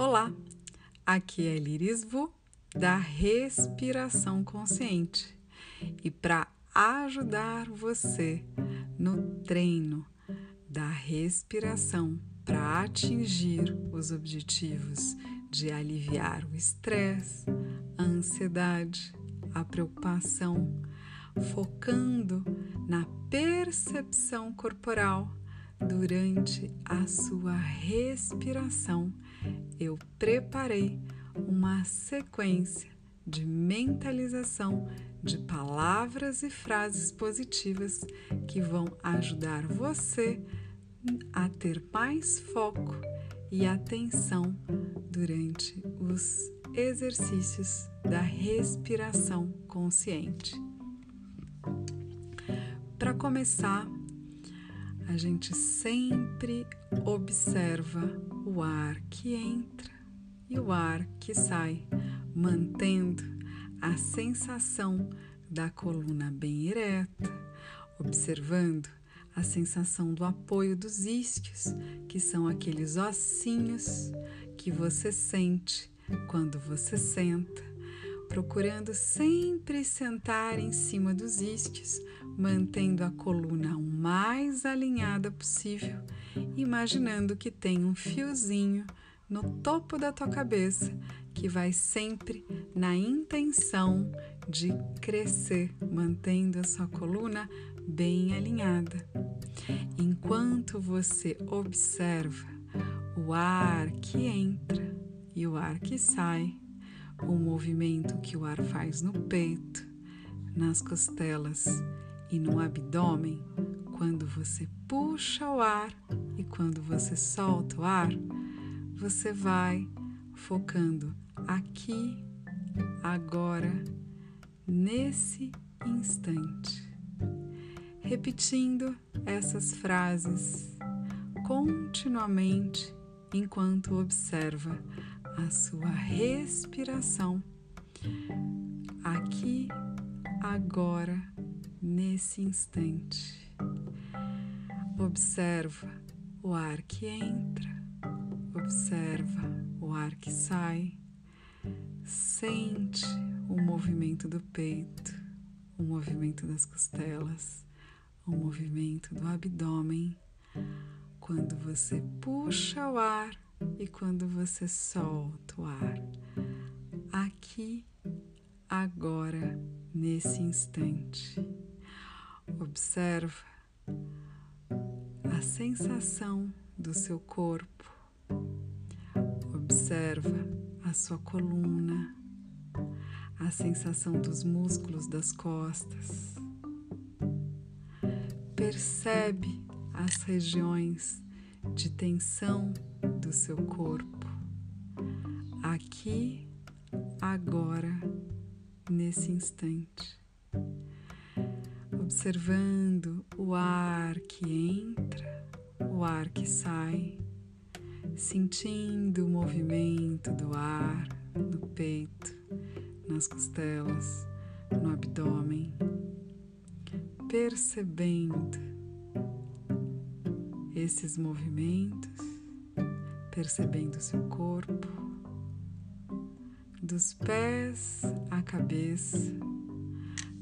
Olá, aqui é Liris Vu da Respiração Consciente. E para ajudar você no treino da respiração para atingir os objetivos de aliviar o estresse, a ansiedade, a preocupação, focando na percepção corporal durante a sua respiração, eu preparei uma sequência de mentalização de palavras e frases positivas que vão ajudar você a ter mais foco e atenção durante os exercícios da respiração consciente. Para começar, a gente sempre observa o ar que entra e o ar que sai, mantendo a sensação da coluna bem ereta, observando a sensação do apoio dos isquios, que são aqueles ossinhos que você sente quando você senta, procurando sempre sentar em cima dos isquios mantendo a coluna o mais alinhada possível, imaginando que tem um fiozinho no topo da tua cabeça que vai sempre na intenção de crescer, mantendo a sua coluna bem alinhada. Enquanto você observa o ar que entra e o ar que sai, o movimento que o ar faz no peito, nas costelas e no abdômen, quando você puxa o ar e quando você solta o ar, você vai focando aqui, agora, nesse instante. Repetindo essas frases continuamente enquanto observa a sua respiração aqui, agora nesse instante. Observa o ar que entra, observa o ar que sai, sente o movimento do peito, o movimento das costelas, o movimento do abdômen, quando você puxa o ar e quando você solta o ar. Aqui, agora, nesse instante. Observa a sensação do seu corpo. Observa a sua coluna, a sensação dos músculos das costas. Percebe as regiões de tensão do seu corpo, aqui, agora, nesse instante observando o ar que entra, o ar que sai, sentindo o movimento do ar no peito, nas costelas, no abdômen, percebendo esses movimentos, percebendo seu corpo, dos pés à cabeça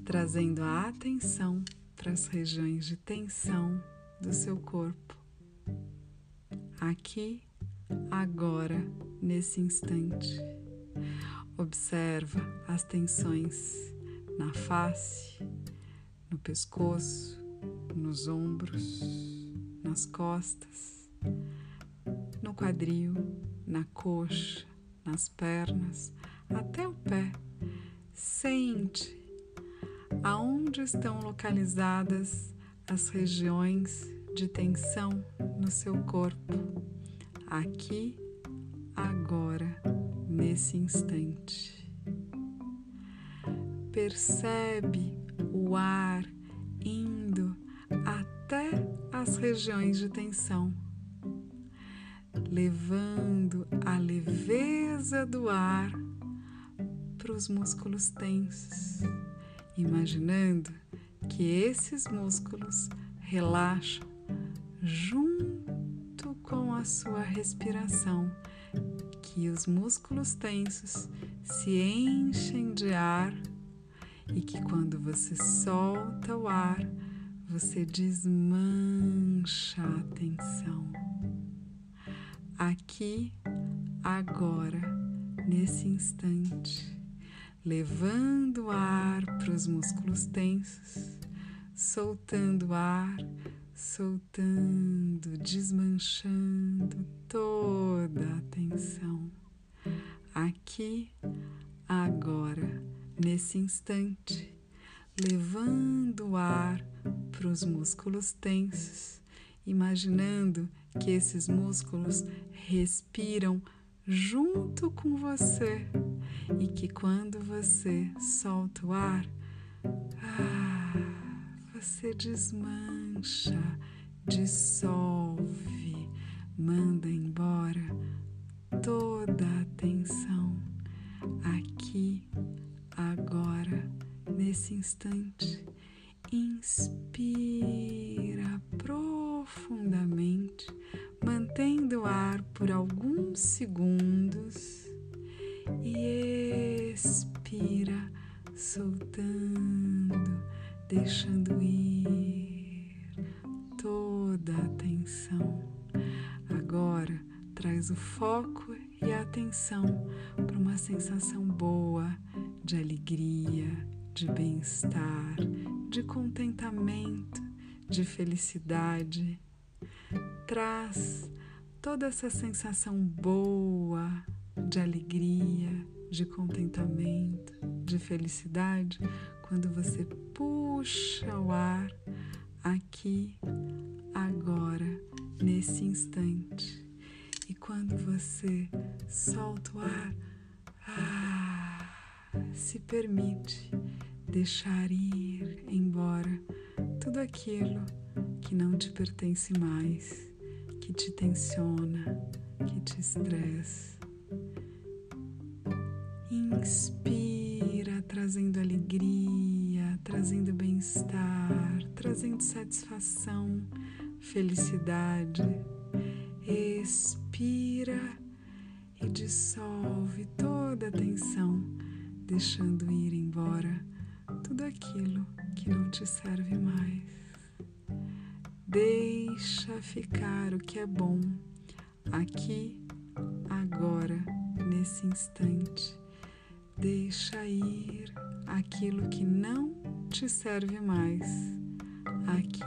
trazendo a atenção para as regiões de tensão do seu corpo. Aqui, agora, nesse instante. Observa as tensões na face, no pescoço, nos ombros, nas costas, no quadril, na coxa, nas pernas, até o pé. Sente aonde estão localizadas as regiões de tensão no seu corpo, aqui, agora, nesse instante. Percebe o ar indo até as regiões de tensão, levando a leveza do ar para os músculos tensos imaginando que esses músculos relaxam junto com a sua respiração, que os músculos tensos se enchem de ar e que quando você solta o ar, você desmancha a tensão. Aqui, agora, nesse instante, levando ar para os músculos tensos, soltando ar, soltando, desmanchando toda a tensão. Aqui, agora, nesse instante, levando o ar para os músculos tensos, imaginando que esses músculos respiram junto com você e que quando você solta o ar, ah, você desmancha, dissolve, soltando, deixando ir toda a tensão. Agora traz o foco e a atenção para uma sensação boa de alegria, de bem-estar, de contentamento, de felicidade. Traz toda essa sensação boa de alegria, de contentamento, de felicidade quando você puxa o ar aqui, agora, nesse instante. E quando você solta o ar, ah, se permite deixar ir embora tudo aquilo que não te pertence mais, que te tensiona, que te estressa. Inspira, trazendo alegria, trazendo bem-estar, trazendo satisfação, felicidade. Expira e dissolve toda a tensão, deixando ir embora tudo aquilo que não te serve mais. Deixa ficar o que é bom aqui, agora, nesse instante. Deixa ir aquilo que não te serve mais aqui,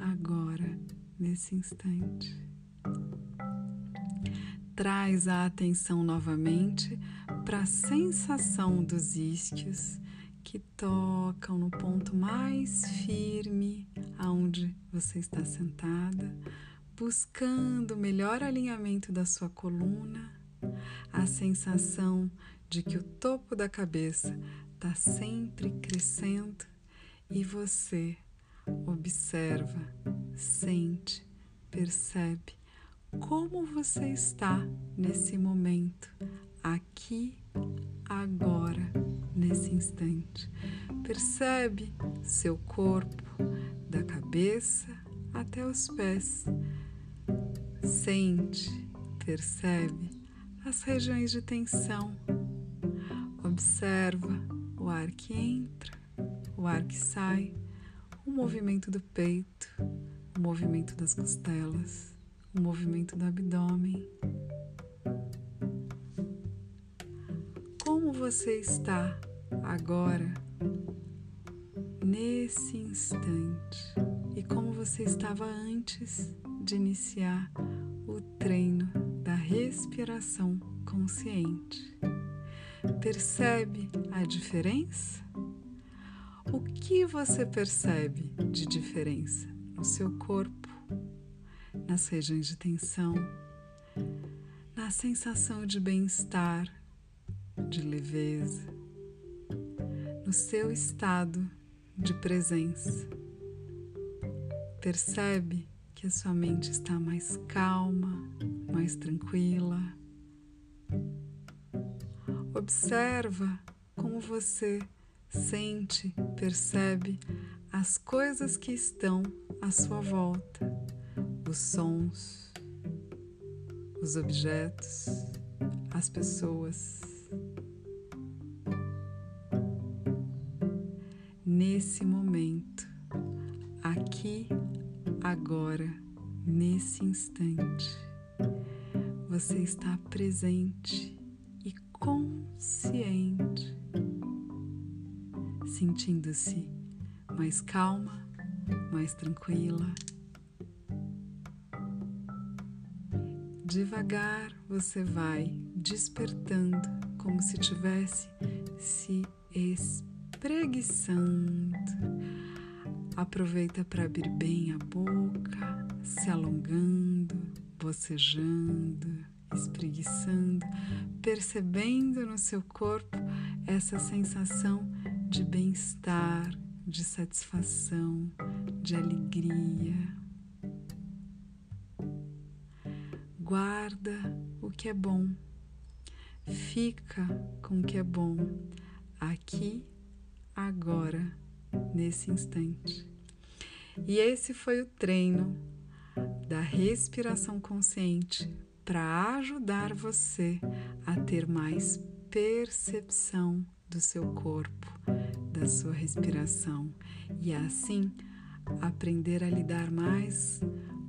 agora, nesse instante. Traz a atenção novamente para a sensação dos isquios que tocam no ponto mais firme aonde você está sentada, buscando o melhor alinhamento da sua coluna, a sensação de que o topo da cabeça está sempre crescendo e você observa, sente, percebe como você está nesse momento, aqui, agora nesse instante. Percebe seu corpo, da cabeça até os pés. Sente, percebe as regiões de tensão. Observa o ar que entra, o ar que sai, o movimento do peito, o movimento das costelas, o movimento do abdômen. Como você está agora, nesse instante, e como você estava antes de iniciar o treino da respiração consciente. Percebe a diferença? O que você percebe de diferença no seu corpo, nas regiões de tensão, na sensação de bem-estar, de leveza, no seu estado de presença. Percebe que a sua mente está mais calma, mais tranquila. Observa como você sente, percebe as coisas que estão à sua volta, os sons, os objetos, as pessoas. Nesse momento, aqui, agora, nesse instante, você está presente e consciente, sentindo-se mais calma, mais tranquila. Devagar você vai despertando como se tivesse se espreguiçando. Aproveita para abrir bem a boca, se alongando, bocejando, espreguiçando, percebendo no seu corpo essa sensação de bem-estar, de satisfação, de alegria. Guarda o que é bom, fica com o que é bom, aqui, agora, nesse instante. E esse foi o treino da respiração consciente para ajudar você a ter mais percepção do seu corpo, da sua respiração e assim aprender a lidar mais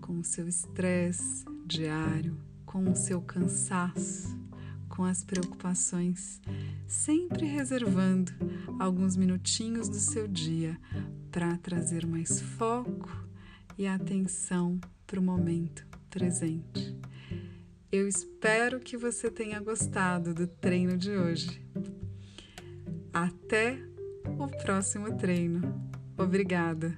com o seu estresse diário, com o seu cansaço, com as preocupações, sempre reservando alguns minutinhos do seu dia para trazer mais foco e atenção para o momento presente. Eu espero que você tenha gostado do treino de hoje. Até o próximo treino. Obrigada!